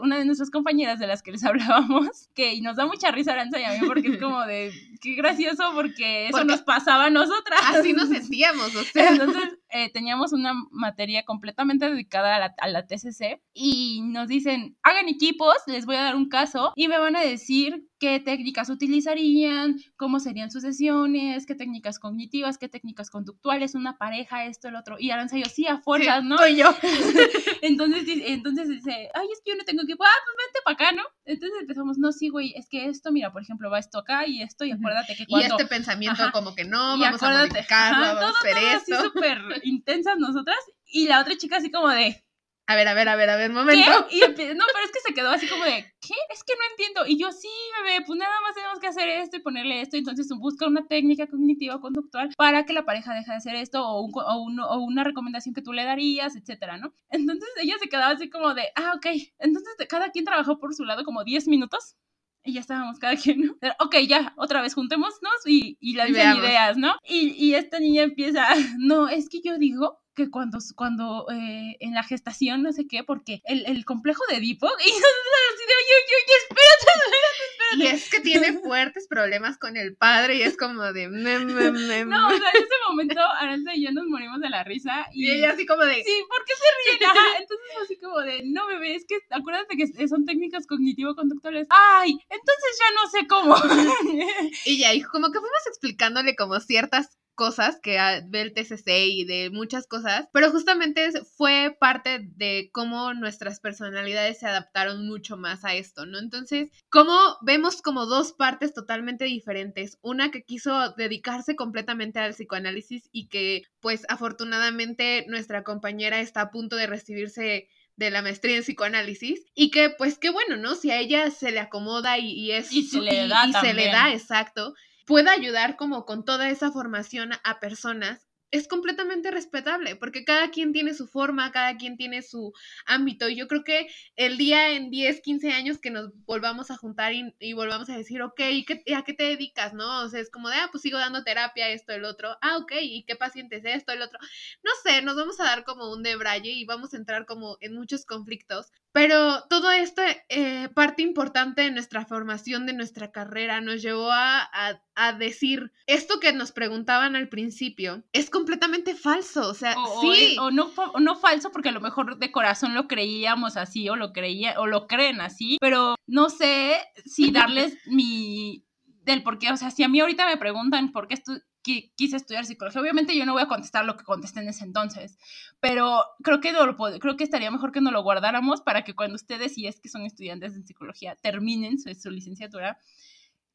una de nuestras compañeras de las que les hablábamos, que y nos da mucha risa Aranza y a mí porque es como de, qué gracioso porque eso nos pasaba a nosotras. Así nos sentíamos, o sea. Entonces, eh, teníamos una materia completamente dedicada a la, a la TCC y nos dicen, hagan equipos, les voy a dar un caso y me van a decir qué técnicas utilizarían, cómo serían sus sesiones, qué técnicas cognitivas, qué técnicas conductuales, una pareja, esto, el otro. Y Aranza yo, sí, a fuerzas, ¿no? Soy yo. entonces, entonces dice, ay, es que yo no tengo equipo, ah, pues vente para acá, ¿no? Entonces empezamos, no, sí, güey, es que esto, mira, por ejemplo, va esto acá y esto, y acuérdate que cuando... Y este pensamiento como que no, vamos a modificarlo, vamos a hacer todo esto. Así súper intensas nosotras, y la otra chica así como de, a ver, a ver, a ver, a ver, momento. Y no, pero es que se quedó así como de, ¿qué? Es que no entiendo. Y yo, sí, bebé, pues nada más tenemos que hacer esto y ponerle esto. Entonces busca una técnica cognitiva conductual para que la pareja deje de hacer esto o, un, o, una recomendación que tú le darías, etcétera, ¿no? Entonces ella se quedaba así como de, ah, ok. Entonces cada quien trabajó por su lado como 10 minutos y ya estábamos cada quien, ¿no? ok, ya, otra vez juntémonos y, y las ideas, ¿no? Y, y esta niña empieza, no, es que yo digo que cuando, cuando eh, en la gestación, no sé qué, porque el, el complejo de Edipo, y así de, oye, oye, oye, espérate, espérate, espérate. Y es que tiene fuertes problemas con el padre y es como de... Me, me, me, no, o sea, en ese momento Aranza y yo nos morimos de la risa. Y, ella así como de... Sí, ¿por qué se ríen? Ajá, entonces así como de, no, bebé, es que acuérdate que son técnicas cognitivo-conductuales. Ay, entonces ya no sé cómo. y ya, y como que fuimos explicándole como ciertas cosas que ve el TCC y de muchas cosas, pero justamente fue parte de cómo nuestras personalidades se adaptaron mucho más a esto, ¿no? Entonces, como vemos como dos partes totalmente diferentes, una que quiso dedicarse completamente al psicoanálisis y que pues afortunadamente nuestra compañera está a punto de recibirse de la maestría en psicoanálisis y que pues qué bueno, ¿no? Si a ella se le acomoda y, es y se le da, y se le da exacto, pueda ayudar como con toda esa formación a personas es completamente respetable, porque cada quien tiene su forma, cada quien tiene su ámbito. Y yo creo que el día en 10, 15 años que nos volvamos a juntar y, volvamos a decir, ok, ¿y qué, ¿a qué te dedicas? ¿No? O sea, es como de, ah, pues sigo dando terapia, esto, el otro. Ah, ok, ¿y qué paciente es esto, el otro? No sé, nos vamos a dar como un debraye y vamos a entrar como en muchos conflictos, Pero todo esto, eh, parte importante de nuestra formación, de nuestra carrera, nos llevó a, a, decir, esto que nos preguntaban al principio, es completamente falso, o sea, sí. O, no, o no falso porque a lo mejor de corazón lo creíamos así o lo creía o lo creen así, pero no sé si darles mi del por qué, o sea, si a mí ahorita me preguntan por qué estoy quise estudiar psicología. Obviamente yo no voy a contestar lo que contesté en ese entonces, pero creo que, creo que estaría mejor que nos lo guardáramos para que cuando ustedes, si es que son estudiantes de psicología, terminen su, su licenciatura,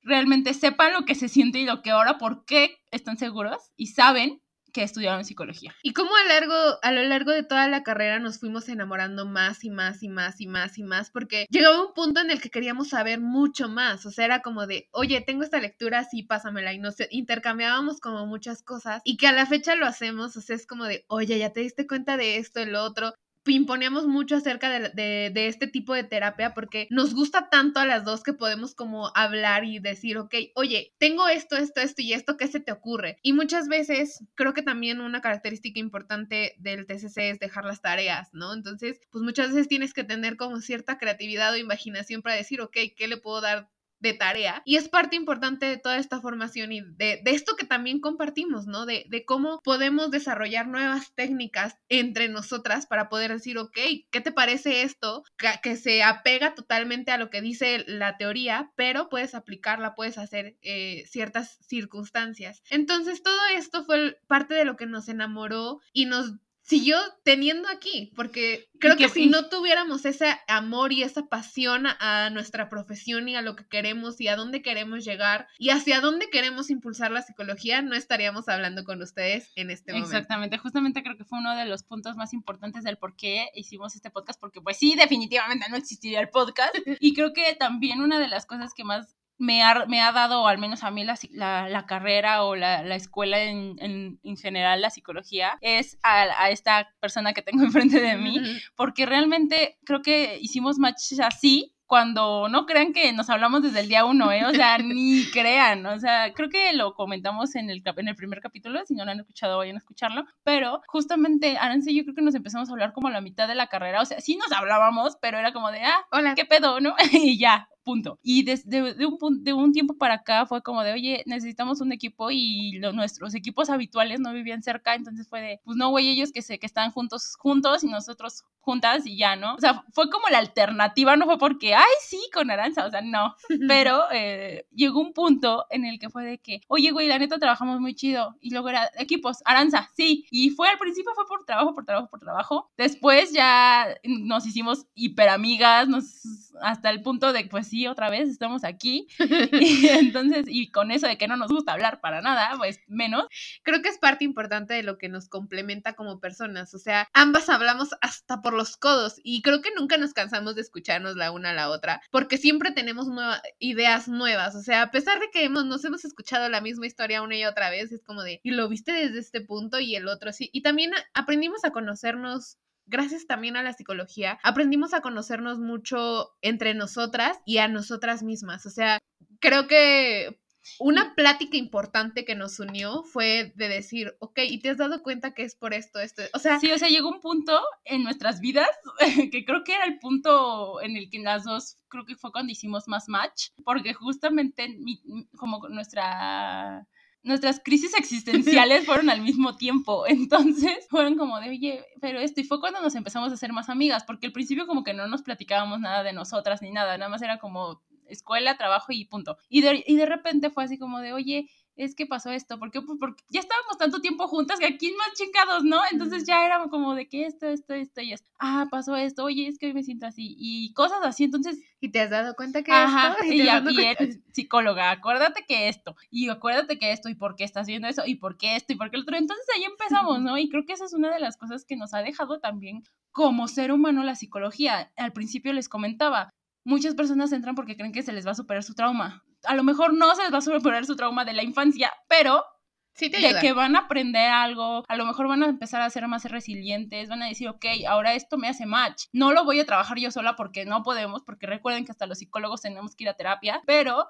realmente sepan lo que se siente y lo que ahora, por qué están seguros y saben que estudiaron psicología. Y cómo a, largo, a lo largo de toda la carrera nos fuimos enamorando más y más y más y más y más, porque llegaba un punto en el que queríamos saber mucho más, o sea, era como de, oye, tengo esta lectura, sí, pásamela, y nos intercambiábamos como muchas cosas, y que a la fecha lo hacemos, o sea, es como de, oye, ya te diste cuenta de esto, el otro, imponíamos mucho acerca de, este tipo de terapia porque nos gusta tanto a las dos que podemos como hablar y decir, ok, oye, tengo esto, esto, esto y esto, ¿qué se te ocurre? Y muchas veces creo que también una característica importante del TCC es dejar las tareas, ¿no? Entonces, pues muchas veces tienes que tener como cierta creatividad o imaginación para decir, ok, ¿qué le puedo dar de tarea y es parte importante de toda esta formación y de, esto que también compartimos, ¿no? De, de, cómo podemos desarrollar nuevas técnicas entre nosotras para poder decir, ok, ¿qué te parece esto? Que, se apega totalmente a lo que dice la teoría, pero puedes aplicarla, puedes hacer eh, ciertas circunstancias. Entonces, todo esto fue parte de lo que nos enamoró y nos siguió teniendo aquí, porque creo que, si no tuviéramos ese amor y esa pasión a, nuestra profesión y a lo que queremos y a dónde queremos llegar y hacia dónde queremos impulsar la psicología, no estaríamos hablando con ustedes en este momento. Exactamente, justamente creo que fue uno de los puntos más importantes del por qué hicimos este podcast, porque pues sí, definitivamente no existiría el podcast. y creo que también una de las cosas que más me ha, me ha dado, al menos a mí, la, la, carrera o la, la escuela en, en, en, general, la psicología, es a, a, esta persona que tengo enfrente de mí, porque realmente creo que hicimos match así cuando no crean que nos hablamos desde el día uno, ¿eh? O sea, ni crean, o sea, creo que lo comentamos en el, en el primer capítulo, si no lo han escuchado, vayan a escucharlo, pero justamente, Arance, yo creo que nos empezamos a hablar como a la mitad de la carrera, o sea, sí nos hablábamos, pero era como de, ah, hola, ¿qué pedo, no? y ya, punto. Y desde de, un, de un tiempo para acá fue como de, oye, necesitamos un equipo y nuestros equipos habituales no vivían cerca, entonces fue de, pues no, güey, ellos que, se, que están juntos, juntos y nosotros juntas y ya, ¿no? O sea, fue como la alternativa, no fue porque, ay, sí, con Aranza, o sea, no. Pero eh, llegó un punto en el que fue de que, oye, güey, la neta trabajamos muy chido. Y luego era equipos, Aranza, sí. Y fue al principio fue por trabajo, por trabajo, por trabajo. Después ya nos hicimos hiper amigas, nos, hasta el punto de, pues sí, otra vez estamos aquí. y entonces, y con eso de que no nos gusta hablar para nada, pues menos. Creo que es parte importante de lo que nos complementa como personas. O sea, ambas hablamos hasta por los codos y creo que nunca nos cansamos de escucharnos la una a la otra porque siempre tenemos ideas nuevas. O sea, a pesar de que hemos, nos hemos escuchado la misma historia una y otra vez, es como de, y lo viste desde este punto y el otro sí. Y también aprendimos a conocernos gracias también a la psicología, aprendimos a conocernos mucho entre nosotras y a nosotras mismas. O sea, creo que una plática importante que nos unió fue de decir, ok, ¿y te has dado cuenta que es por esto, esto? O sea... Sí, o sea, llegó un punto en nuestras vidas que creo que era el punto en el que las dos, creo que fue cuando hicimos más match, porque justamente como nuestra nuestras crisis existenciales fueron al mismo tiempo. Entonces fueron como de, oye, pero esto. Y fue cuando nos empezamos a hacer más amigas, porque al principio como que no nos platicábamos nada de nosotras ni nada, nada más era como escuela, trabajo y punto. Y de, y de repente fue así como de, oye, es que pasó esto, ¿por qué? Pues porque ya estábamos tanto tiempo juntas que aquí más chingados, ¿no? Entonces ya era como de que esto, esto, esto y esto. Ah, pasó esto, oye, es que hoy me siento así y cosas así, entonces... Y te has dado cuenta que Ajá, esto, y, y, eres psicóloga, acuérdate que esto, y acuérdate que esto, y por qué estás haciendo eso, y por qué esto, y por qué el otro. Entonces ahí empezamos, ¿no? Y creo que esa es una de las cosas que nos ha dejado también como ser humano la psicología. Al principio les comentaba, muchas personas entran porque creen que se les va a superar su trauma. A lo mejor no se les va a superar su trauma de la infancia, pero sí de que van a aprender algo, a lo mejor van a empezar a ser más resilientes, van a decir, ok, ahora esto me hace match. No lo voy a trabajar yo sola porque no podemos, porque recuerden que hasta los psicólogos tenemos que ir a terapia, pero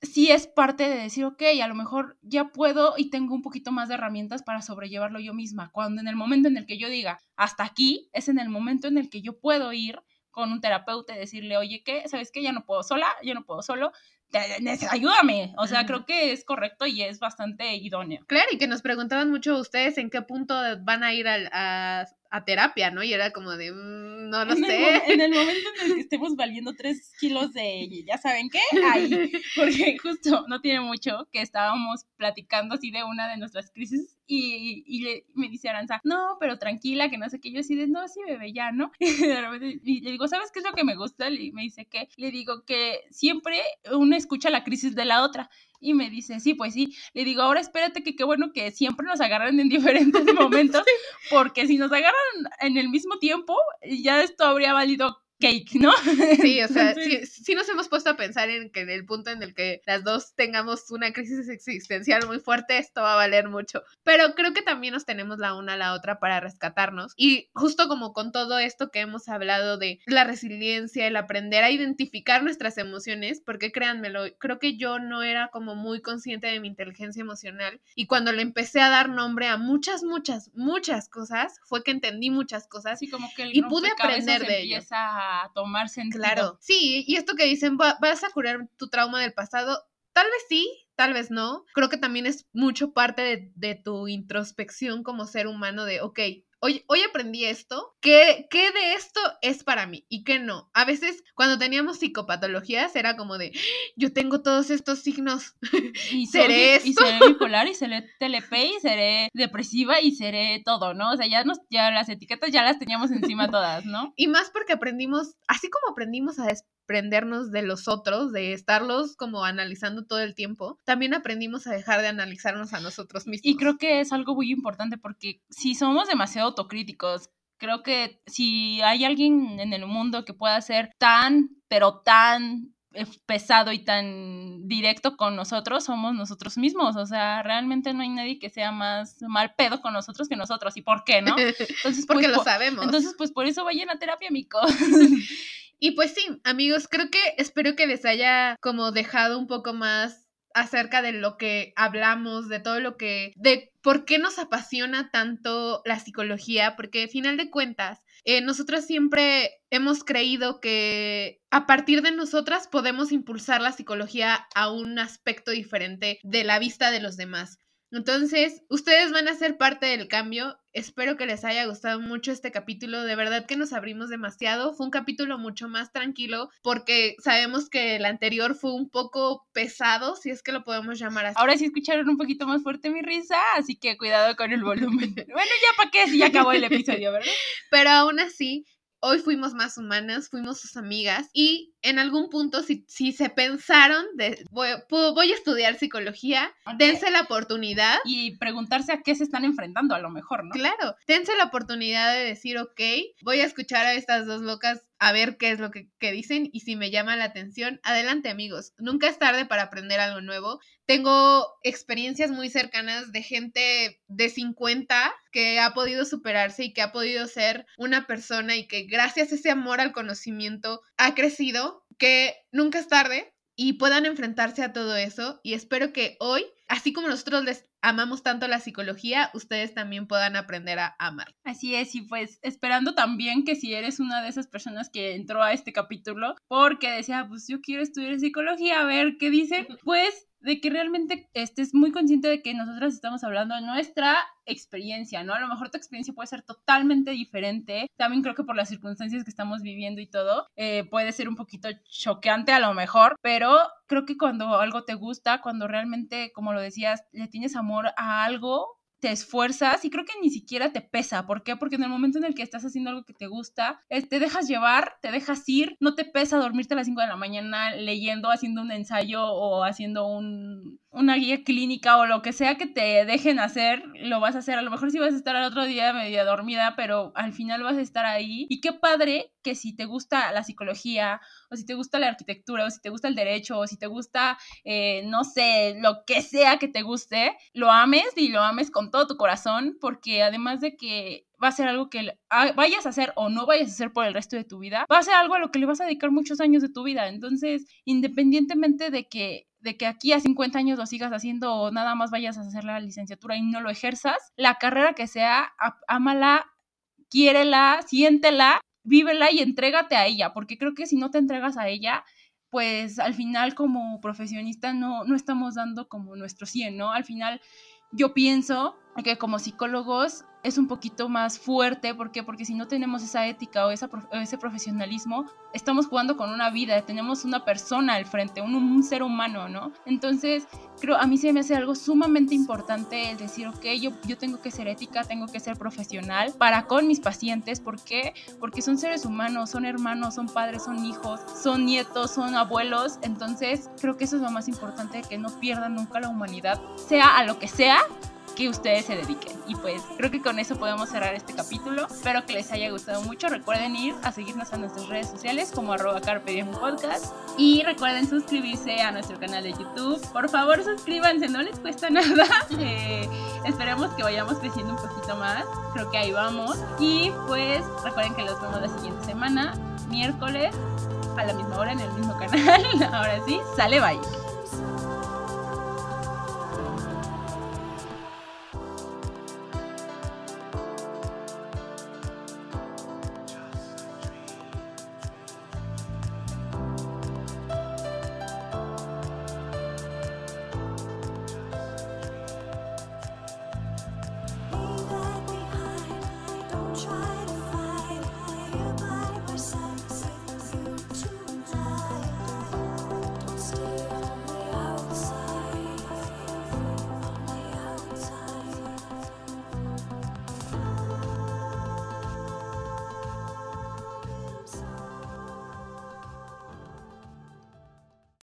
sí es parte de decir, ok, a lo mejor ya puedo y tengo un poquito más de herramientas para sobrellevarlo yo misma. Cuando en el momento en el que yo diga, hasta aquí, es en el momento en el que yo puedo ir con un terapeuta y decirle, oye, ¿qué? ¿Sabes qué? Ya no puedo sola, yo no puedo solo, ayúdame. O sea, creo que es correcto y es bastante idóneo. Claro, y que nos preguntaban mucho ustedes en qué punto van a ir a, a terapia, ¿no? Y era como de, mm, no lo sé. en el momento en el que estemos valiendo tres kilos de, ya saben qué, ahí, porque justo no tiene mucho que estábamos platicando así de una de nuestras crisis y, y le, me dice Aranza, no, pero tranquila, que no sé qué, yo así de, no, sí, bebé, ya, ¿no? Y, le digo, ¿sabes qué es lo que me gusta? Y me dice que, le digo que siempre uno escucha la crisis de la otra y me dice, sí, pues sí. Le digo, ahora espérate que qué bueno que siempre nos agarran en diferentes momentos, porque si nos agarran en el mismo tiempo, ya esto habría valido cake, ¿no? Sí, o sea, sí, nos hemos puesto a pensar en que en el punto en el que las dos tengamos una crisis existencial muy fuerte, esto va a valer mucho. Pero creo que también nos tenemos la una a la otra para rescatarnos. Y justo como con todo esto que hemos hablado de la resiliencia, el aprender a identificar nuestras emociones, porque créanmelo, creo que yo no era como muy consciente de mi inteligencia emocional. Y cuando le empecé a dar nombre a muchas, muchas, muchas cosas, fue que entendí muchas cosas. y como que y pude aprender de tomar sentido. Claro, sí, y esto que dicen, vas a curar tu trauma del pasado, tal vez sí, tal vez no. Creo que también es mucho parte de, de tu introspección como ser humano de, ok, Hoy, hoy, aprendí esto, ¿qué, ¿qué, de esto es para mí y qué no? A veces cuando teníamos psicopatologías era como de, yo tengo todos estos signos, y seré esto? Y seré bipolar y seré TLP y seré depresiva y seré todo, ¿no? O sea, ya, nos, ya las etiquetas ya las teníamos encima todas, ¿no? Y más porque aprendimos, así como aprendimos a, aprendernos de los otros, de estarlos como analizando todo el tiempo, también aprendimos a dejar de analizarnos a nosotros mismos. Y creo que es algo muy importante porque si somos demasiado autocríticos, creo que si hay alguien en el mundo que pueda ser tan, pero tan eh, pesado y tan directo con nosotros somos nosotros mismos. O sea, realmente no hay nadie que sea más mal pedo con nosotros que nosotros. ¿Y por qué, no? Entonces, Porque pues, lo sabemos. Entonces, pues por eso vayan a terapia, amigos. Y pues sí, amigos, creo que espero que les haya como dejado un poco más acerca de lo que hablamos, de todo lo que, de por qué nos apasiona tanto la psicología, porque al final de cuentas, eh, nosotros siempre hemos creído que a partir de nosotras podemos impulsar la psicología a un aspecto diferente de la vista de los demás. Entonces, ustedes van a ser parte del cambio. Espero que les haya gustado mucho este capítulo. De verdad que nos abrimos demasiado. Fue un capítulo mucho más tranquilo porque sabemos que el anterior fue un poco pesado, si es que lo podemos llamar así. Ahora sí escucharon un poquito más fuerte mi risa, así que cuidado con el volumen. bueno, ya para qué, si ya acabó el episodio, ¿verdad? Pero aún así, hoy fuimos más humanas, fuimos sus amigas y en algún punto si, si se pensaron de voy, voy, a estudiar psicología, dense la oportunidad. Y preguntarse a qué se están enfrentando a lo mejor, ¿no? Claro, dense la oportunidad de decir, ok, voy a escuchar a estas dos locas a ver qué es lo que, que, dicen y si me llama la atención, adelante amigos, nunca es tarde para aprender algo nuevo. Tengo experiencias muy cercanas de gente de 50 que ha podido superarse y que ha podido ser una persona y que gracias a ese amor al conocimiento ha crecido, que nunca es tarde y puedan enfrentarse a todo eso y espero que hoy, así como nosotros les amamos tanto la psicología, ustedes también puedan aprender a amar. Así es, y pues esperando también que si eres una de esas personas que entró a este capítulo porque decía, pues yo quiero estudiar psicología, a ver qué dice, pues de que realmente estés muy consciente de que nosotros estamos hablando de nuestra experiencia, ¿no? A lo mejor tu experiencia puede ser totalmente diferente. También creo que por las circunstancias que estamos viviendo y todo, eh, puede ser un poquito choqueante a lo mejor, pero creo que cuando algo te gusta, cuando realmente, como lo decías, le tienes amor a algo, te esfuerzas y creo que ni siquiera te pesa. ¿Por qué? Porque en el momento en el que estás haciendo algo que te gusta, te dejas llevar, te dejas ir, no te pesa dormirte a las 5 de la mañana leyendo, haciendo un ensayo o haciendo un, una guía clínica o lo que sea que te dejen hacer, lo vas a hacer. A lo mejor sí vas a estar al otro día media dormida, pero al final vas a estar ahí. Y qué padre que si te gusta la psicología o si te gusta la arquitectura o si te gusta el derecho o si te gusta, eh, no sé, lo que sea que te guste, lo ames y lo ames con todo tu corazón, porque además de que va a ser algo que vayas a hacer o no vayas a hacer por el resto de tu vida, va a ser algo a lo que le vas a dedicar muchos años de tu vida. Entonces, independientemente de que de que aquí a 50 años lo sigas haciendo o nada más vayas a hacer la licenciatura y no lo ejerzas, la carrera que sea, ámala, quiérela, siéntela vívela y entrégate a ella, porque creo que si no te entregas a ella, pues al final como profesionista no, no estamos dando como nuestro 100, ¿no? Al final yo pienso que como psicólogos es un poquito más fuerte, ¿por qué? Porque si no tenemos esa ética o, ese profesionalismo, estamos jugando con una vida, tenemos una persona al frente, un, ser humano, ¿no? Entonces, creo, a mí se me hace algo sumamente importante el decir, ok, yo, yo tengo que ser ética, tengo que ser profesional para con mis pacientes, ¿por qué? Porque son seres humanos, son hermanos, son padres, son hijos, son nietos, son abuelos, entonces creo que eso es lo más importante, que no pierdan nunca la humanidad, sea a lo que sea, que ustedes se dediquen. Y pues creo que con eso podemos cerrar este capítulo. Espero que les haya gustado mucho. Recuerden ir a seguirnos a nuestras redes sociales como arroba carpe podcast. Y recuerden suscribirse a nuestro canal de YouTube. Por favor suscríbanse, no les cuesta nada. Eh, esperemos que vayamos creciendo un poquito más. Creo que ahí vamos. Y pues recuerden que los vemos la siguiente semana, miércoles, a la misma hora en el mismo canal. Ahora sí, sale bye.